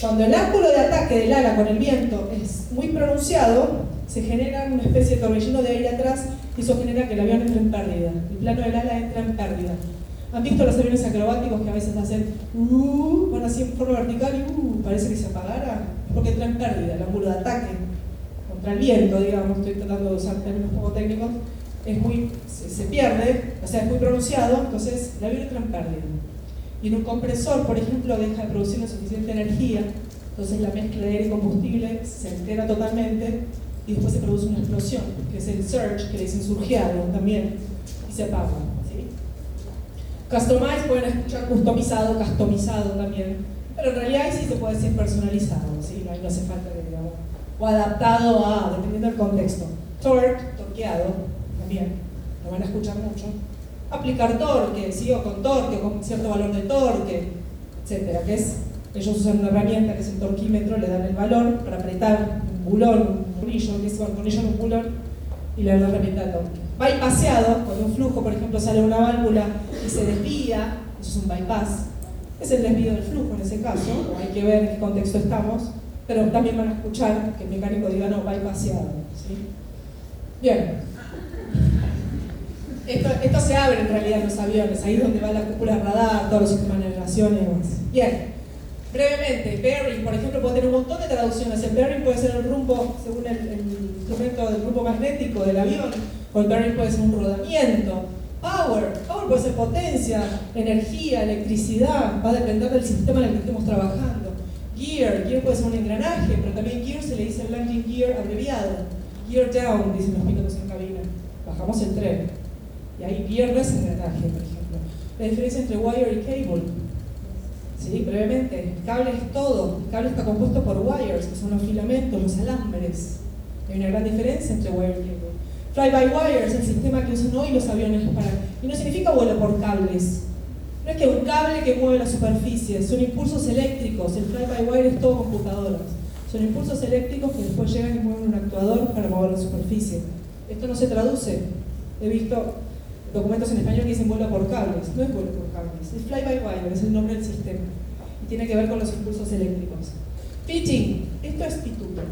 Cuando el ángulo de ataque del ala con el viento es muy pronunciado, se genera una especie de torbellino de aire atrás y eso genera que el avión entre en pérdida. El plano del ala entra en pérdida. ¿Han visto los aviones acrobáticos que a veces hacen uh, van así en forma vertical y uh, parece que se apagara? Porque entra en pérdida, el ángulo de ataque contra el viento, digamos, estoy tratando de usar términos poco técnicos, es muy, se, se, pierde, o sea, es muy pronunciado, entonces el avión entra en pérdida. Y en un compresor, por ejemplo, deja de producir la suficiente energía, entonces la mezcla de aire y combustible se entera totalmente y después se produce una explosión, que es el surge, que le dicen surgeado también, y se apaga. Customize pueden escuchar customizado, customizado también, pero en realidad sí se puede decir personalizado, ¿sí? no, hace falta que digamos, o adaptado a, dependiendo del contexto. Torque, torqueado, también, lo van a escuchar mucho. Aplicar torque, ¿sí? o con torque, con cierto valor de torque, etcétera, que es, ellos usan una herramienta que es el torquímetro, le dan el valor para apretar un bulón, tornillo, que es un tornillo muscular y la herramienta de torque. Bypaseado, cuando un flujo, por ejemplo, sale una válvula y se desvía, eso es un bypass, es el desvío del flujo en ese caso, hay que ver en qué contexto estamos, pero también van a escuchar que el mecánico diga no, bypaseado. ¿sí? Bien. Esto, se abre en realidad en los aviones, ahí es donde va la cúpula radar, todos los sistemas de navegación y demás. Bien. Brevemente, bearing, por ejemplo, puede tener un montón de traducciones. El bearing puede ser el rumbo, según el, instrumento del rumbo magnético del avión, bearing puede ser un rodamiento. Power, power puede ser potencia, energía, electricidad, va a depender del sistema en el que estemos trabajando. Gear, gear puede ser un engranaje, pero también gear se le dice landing gear abreviado. Gear down, dicen los pilotos en cabina. Bajamos el tren. Y ahí gear no es engranaje, por ejemplo. La diferencia entre wire y cable ¿sí? brevemente, cable es todo, el cable está compuesto por wires, que son los filamentos, los alambres. Hay una gran diferencia entre wire y cable. Fly-by-wire es el sistema que usan hoy los aviones para... Y no significa vuelo por cables. No es que un cable que mueve la superficie, son impulsos eléctricos. El fly-by-wire es todo computadoras. Son impulsos eléctricos que después llegan y mueven un actuador para mover la superficie. Esto no se traduce. He visto documentos en español que dicen vuelo por cables. No es vuelo por cables, es fly-by-wire, es el nombre del sistema. Y tiene que ver con los impulsos eléctricos. Fitting, esto es pituto.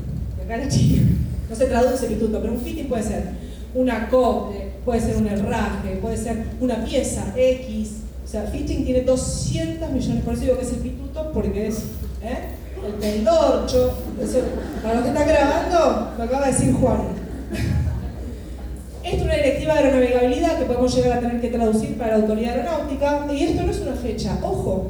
Acá la chica. No se traduce pituto, pero un fitting puede ser un acople, puede ser un herraje, puede ser una pieza X. O sea, fitting tiene 200 millones, por eso digo que es el pituto, porque es ¿eh? el pendorcho. para los que están grabando, lo acaba de decir Juan. Esto es una directiva de aeronavegabilidad que podemos llegar a tener que traducir para la autoridad aeronáutica. Y esto no es una fecha, ojo,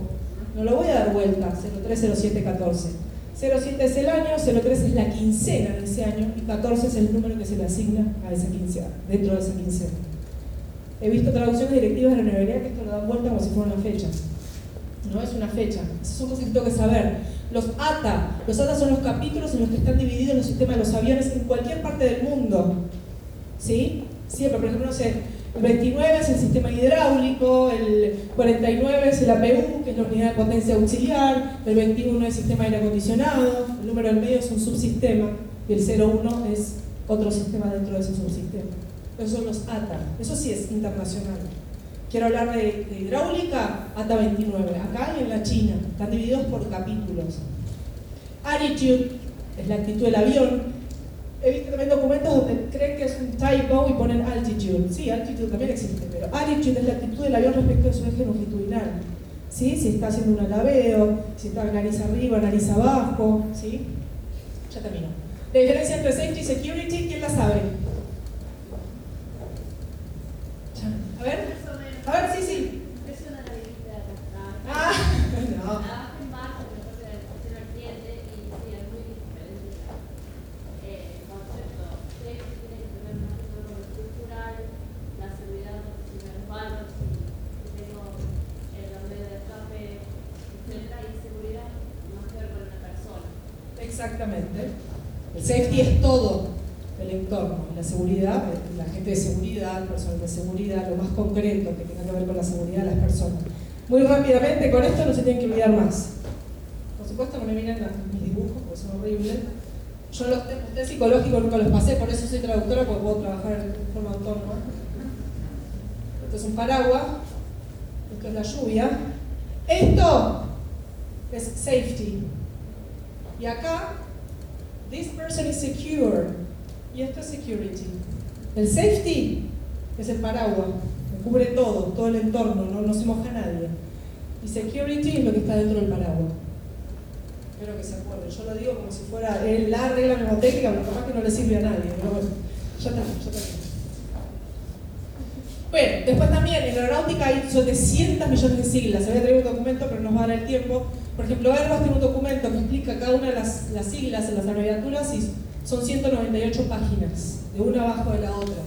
no lo voy a dar vuelta, 030714. 07 es el año, 03 es la quincena de ese año y 14 es el número que se le asigna a esa quincena, dentro de esa quincena. He visto traducciones directivas de la aeronavegabilidad que esto lo dan vuelta como si fueran las fechas. no es una fecha. Son cosas que tengo que saber. Los ATA, los ATA son los capítulos en los que están divididos los sistemas de los aviones en cualquier parte del mundo. ¿Sí? Siempre, por ejemplo, no sé, el 29 es el sistema hidráulico, el 49 es el APU, que es la unidad de potencia auxiliar, el 21 es el sistema de aire acondicionado, el número del medio es un subsistema y el 01 es otro sistema dentro de ese subsistema. Esos son los ATA, eso sí es internacional. Quiero hablar de, hidráulica, ATA 29, acá y en la China, están divididos por capítulos. Attitude es la actitud del avión, He visto también documentos donde creen que es un typo y ponen altitude. Sí, altitude también existe, pero attitude es la actitud del avión respecto a su eje longitudinal. ¿Sí? Si está haciendo un alabeo, si está nariz arriba, nariz abajo. ¿sí? Ya termino. La diferencia entre safety y security, ¿quién la sabe? A ver. A ver, sí, sí. Ah, no. Exactamente. El safety es todo el entorno. La seguridad, la gente de seguridad, personal de seguridad, lo más concreto que tenga que ver con la seguridad de las personas. Muy rápidamente, con esto no se tienen que olvidar más. Por supuesto, no me miren mis dibujos, porque son horribles. Yo los test psicológicos nunca los pasé, por eso soy traductora, porque puedo trabajar de forma autónoma. Esto es un paraguas, esto es la lluvia. Esto es safety. Y acá, this person is secure. Y esto es security. El safety es el paraguas, que cubre todo, todo el entorno, no, no se moja nadie. Y security es lo que está dentro del paraguas. Espero que se acuerden. Yo lo digo como si fuera la regla mnemotécnica, pero capaz que no le sirve a nadie. Bueno, ya está, ya está. Bueno, después también en aeronáutica hay 700 millones de siglas. Se había traído un documento, pero nos va a dar el tiempo. Por ejemplo, Airbus tiene un documento que explica cada una de las, siglas en las abreviaturas y son 198 páginas, de una abajo de la otra.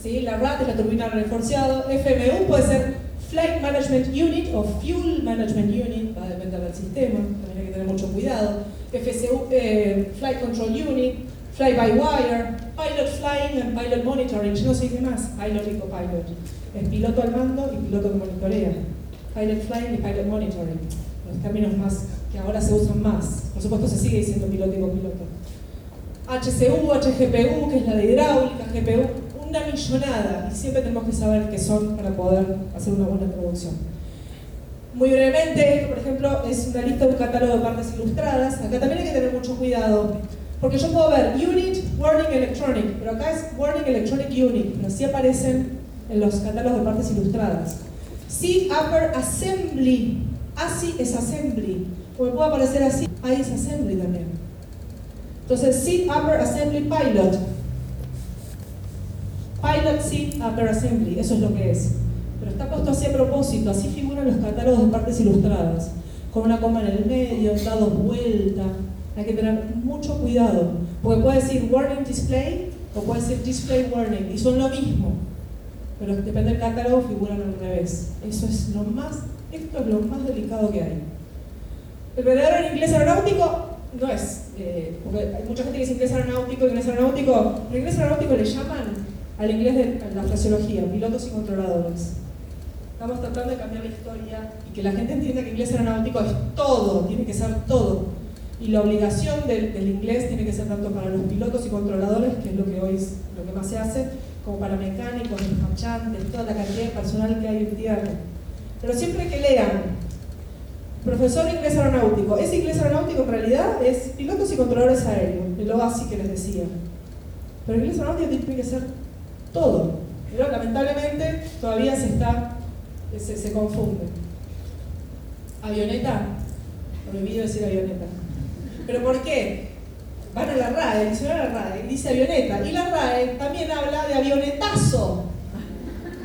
¿Sí? La RAT es la turbina reforzado. FMU puede ser Flight Management Unit o Fuel Management Unit, va a depender del sistema, también hay que tener mucho cuidado. FCU, eh, Flight Control Unit, Fly by Wire, Pilot Flying and Pilot Monitoring, no sé qué más, Pilot y Copilot. Es piloto al mando y piloto que monitorea. Pilot Flying y Pilot Monitoring, los términos más que ahora se usan más. Por supuesto se sigue diciendo piloto y copiloto. HCU, HGPU, que es la de hidráulica, GPU, una millonada, y siempre tenemos que saber qué son para poder hacer una buena traducción. Muy brevemente, por ejemplo es una lista de un catálogo de partes ilustradas. Acá también hay que tener mucho cuidado porque yo puedo ver Unit, Warning Electronic, pero acá es Warning Electronic Unit, pero así aparecen en los catálogos de partes ilustradas. Seat Upper Assembly, así es Assembly, o me puede aparecer así, ahí es Assembly también. Entonces, Seat Upper Assembly Pilot. Pilot Seat Upper Assembly, eso es lo que es. Pero está puesto así a propósito, así figuran los catálogos de partes ilustradas, con una coma en el medio, dados vuelta, hay que tener mucho cuidado, porque puede decir warning display o puede decir display warning, y son lo mismo, pero depende del catálogo, figuran al revés. Eso es lo más, esto es lo más delicado que hay. El verdadero en inglés aeronáutico no es, eh, porque hay mucha gente que dice inglés aeronáutico, inglés aeronáutico, el inglés aeronáutico le llaman al inglés de la fraseología, pilotos y controladores. Estamos tratando de cambiar la historia y que la gente entienda que inglés aeronáutico es todo, tiene que ser todo. Y la obligación del, inglés tiene que ser tanto para los pilotos y controladores, que es lo que hoy es lo que más se hace, como para mecánicos, despachantes, toda la cantidad de personal que hay en tierra. Pero siempre que lean profesor de inglés aeronáutico, ese inglés aeronáutico en realidad es pilotos y controladores aéreos, lo así que les decía. Pero el inglés aeronáutico tiene que ser todo. Pero lamentablemente todavía se está, se, confunde. Avioneta, prohibido decir avioneta. ¿Pero por qué? Van a la RAE, el de la RAE, dice avioneta. Y la RAE también habla de avionetazo.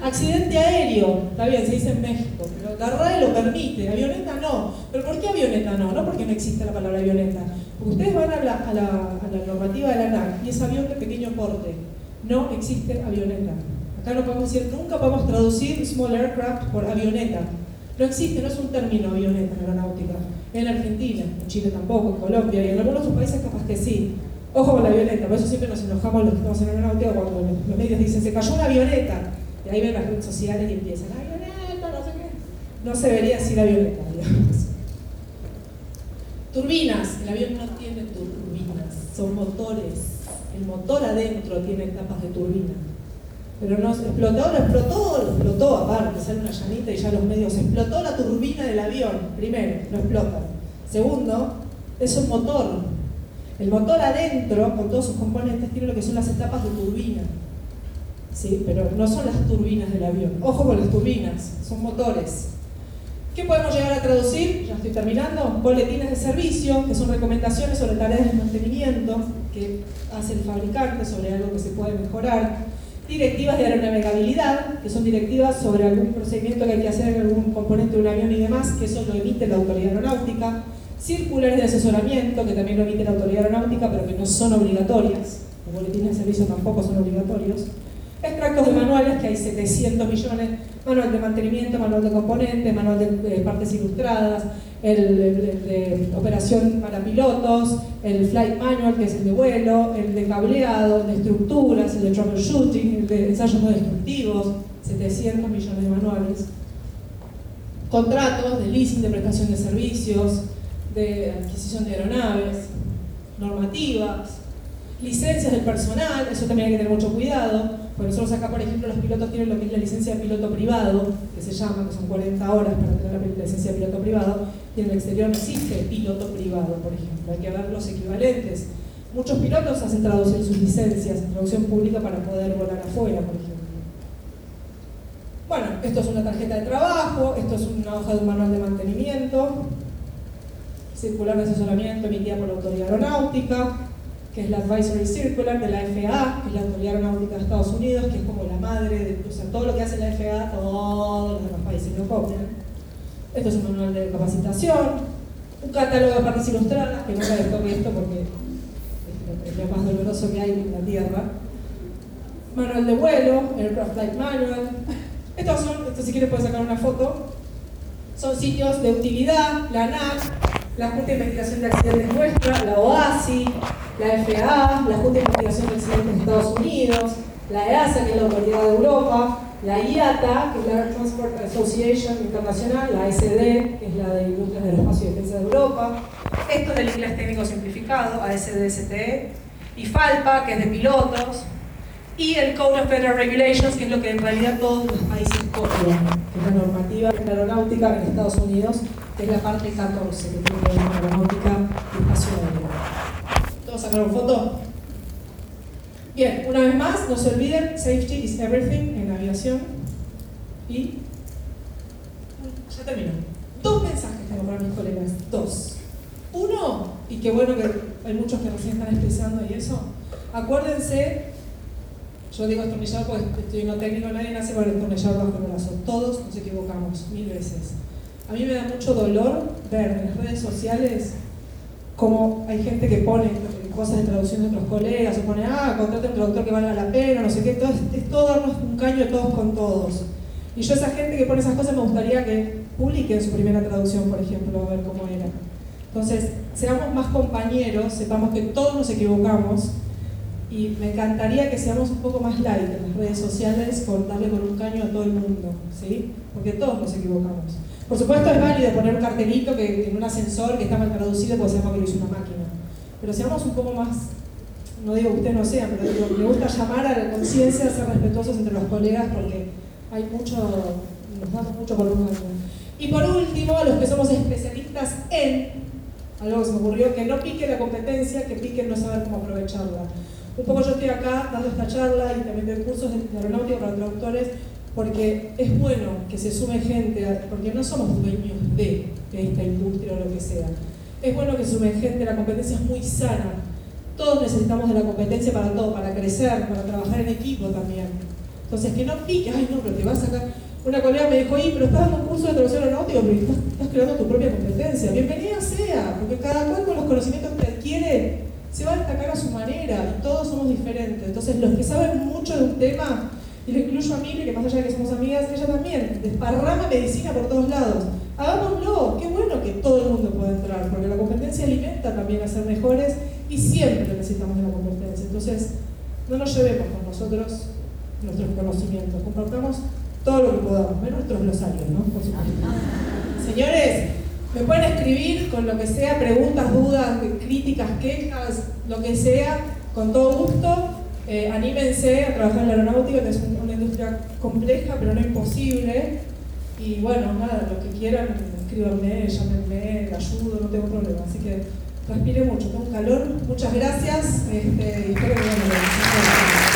Accidente aéreo, está bien, se dice en México, pero la RAE lo permite, avioneta no. ¿Pero por qué avioneta no? No porque no existe la palabra avioneta. Porque ustedes van a la, a la, normativa de la ANAC y es avión de pequeño porte. No existe avioneta. Acá no podemos decir, nunca podemos traducir small aircraft por avioneta. No existe, no es un término avioneta aeronáutica. En Argentina, en Chile tampoco, en Colombia y en algunos otros países capaz que sí. Ojo con la avioneta, por eso siempre nos enojamos los que estamos en aeronáutica cuando los medios dicen se cayó una avioneta. Y ahí ven las redes sociales y empiezan, avioneta, no sé qué. No se debería decir avioneta, digamos. Turbinas, el avión no tiene turbinas, son motores. El motor adentro tiene tapas de turbina. Pero no explotó, lo explotó, lo explotó aparte, sale una llanita y ya los medios explotó la turbina del avión. Primero, no explota. Segundo, es un motor. El motor adentro, con todos sus componentes, tiene lo que son las etapas de turbina. ¿Sí? Pero no son las turbinas del avión. Ojo con las turbinas, son motores. ¿Qué podemos llegar a traducir? Ya estoy terminando. Boletines de servicio, que son recomendaciones sobre tareas de mantenimiento que hace el fabricante sobre algo que se puede mejorar directivas de aeronavegabilidad, que son directivas sobre algún procedimiento que hay que hacer en algún componente de un avión y demás, que eso lo emite la autoridad aeronáutica, circulares de asesoramiento, que también lo emite la autoridad aeronáutica, pero que no son obligatorias, los boletines de servicio tampoco son obligatorios, extractos de manuales, que hay 700 millones, manual de mantenimiento, manual de componentes, manual de partes ilustradas, el, de operación para pilotos, el flight manual, que es el de vuelo, el de cableado, el de estructuras, el de troubleshooting, el de ensayos no destructivos, 700 millones de manuales. Contratos de leasing, de prestación de servicios, de adquisición de aeronaves, normativas, licencias del personal, eso también hay que tener mucho cuidado, porque nosotros acá, por ejemplo, los pilotos tienen lo que es la licencia de piloto privado, que se llama, que son 40 horas para tener la licencia de piloto privado, y en el exterior no existe piloto privado, por ejemplo, hay que ver los equivalentes. Muchos pilotos hacen traducir sus licencias en traducción pública para poder volar afuera, por ejemplo. Bueno, esto es una tarjeta de trabajo, esto es una hoja de un manual de mantenimiento, circular de asesoramiento emitida por la autoridad aeronáutica, que es la Advisory Circular de la FAA, que es la Autoridad Aeronáutica de Estados Unidos, que es como la madre de, o sea, todo lo que hace la FAA, todos los demás países lo copian. Esto es un manual de capacitación, un catálogo de partes ilustradas, que nunca descubrí esto porque es lo más doloroso que hay en la Tierra. Manual de vuelo, Aircraft Flight Manual. Estos son, esto si quieres puedes sacar una foto. Son sitios de utilidad, la ANAC, la Junta de Investigación de Accidentes Nuestra, la OASI, la FAA, la Junta de Investigación de Accidentes de Estados Unidos, la EASA, que es la Autoridad de Europa, la IATA, que es la Air Transport Association Internacional, la ASD, que es la de Industrias del Espacio y Defensa de Europa, esto del inglés técnico simplificado, ASD-STE, y FALPA, que es de pilotos, y el Code of Federal Regulations, que es lo que en realidad todos los países copian, que es la normativa aeronáutica en Estados Unidos, que es la parte 14, que tiene que ver con aeronáutica y espacio aéreo. ¿Todos sacaron foto? Bien, una vez más, no se olviden, safety is everything en aviación. Y ya termino. Dos mensajes tengo para mis colegas, dos. Uno, y qué bueno que hay muchos que recién están expresando y eso, acuérdense, yo digo estornillador porque estoy en técnico, nadie nace con el estornillador bajo el brazo, todos nos equivocamos mil veces. A mí me da mucho dolor ver en las redes sociales cómo hay gente que pone cosas de traducción de otros colegas, o pone, ah, contrate un traductor que valga la pena, no sé qué, todo, es, todo darnos un caño todos con todos. Y yo esa gente que pone esas cosas me gustaría que publiquen su primera traducción, por ejemplo, a ver cómo era. Entonces, seamos más compañeros, sepamos que todos nos equivocamos y me encantaría que seamos un poco más light en las redes sociales por darle con un caño a todo el mundo, ¿sí? Porque todos nos equivocamos. Por supuesto es válido poner un cartelito que en un ascensor que está mal traducido porque sabemos que lo hizo una máquina pero seamos un poco más, no digo que ustedes no sean, pero digo, me gusta llamar a la conciencia, ser respetuosos entre los colegas porque hay mucho, nos damos mucho por uno Y por último, los que somos especialistas en, algo que se me ocurrió, que no pique la competencia, que pique no saber cómo aprovecharla. Un poco yo estoy acá dando esta charla y también doy cursos de aeronáutica para traductores porque es bueno que se sume gente, porque no somos dueños de esta industria o lo que sea es bueno que su gente, la competencia es muy sana. Todos necesitamos de la competencia para todo, para crecer, para trabajar en equipo también. Entonces, que no pique, ay no, pero te vas a sacar. Una colega me dijo, pero estás dando un curso de traducción aeronáutica, pero estás, estás creando tu propia competencia. Bienvenida sea, porque cada cual con los conocimientos que adquiere se va a destacar a su manera y todos somos diferentes. Entonces, los que saben mucho de un tema Y lo incluyo a Mili, que más allá de que somos amigas, ella también desparrama medicina por todos lados. Hagámoslo, qué bueno que todo el mundo pueda entrar, porque la competencia alimenta también a ser mejores y siempre necesitamos de la competencia. Entonces, no nos llevemos con nosotros nuestros conocimientos, compartamos todo lo que podamos, menos nuestros glosarios, ¿no? Por supuesto. Señores, me pueden escribir con lo que sea, preguntas, dudas, críticas, quejas, lo que sea, con todo gusto. Eh, anímense a trabajar en la aeronáutica, que es una industria compleja, pero no imposible. Y bueno, nada, lo que quieran, escríbanme, llámenme, ayudo, no tengo problema. Así que respire mucho, tengo calor. Muchas gracias. Este, y espero que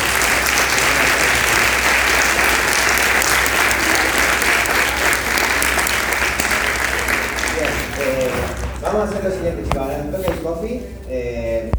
vamos a hacer lo siguiente, chicos. Ahora nos toca el coffee. Eh,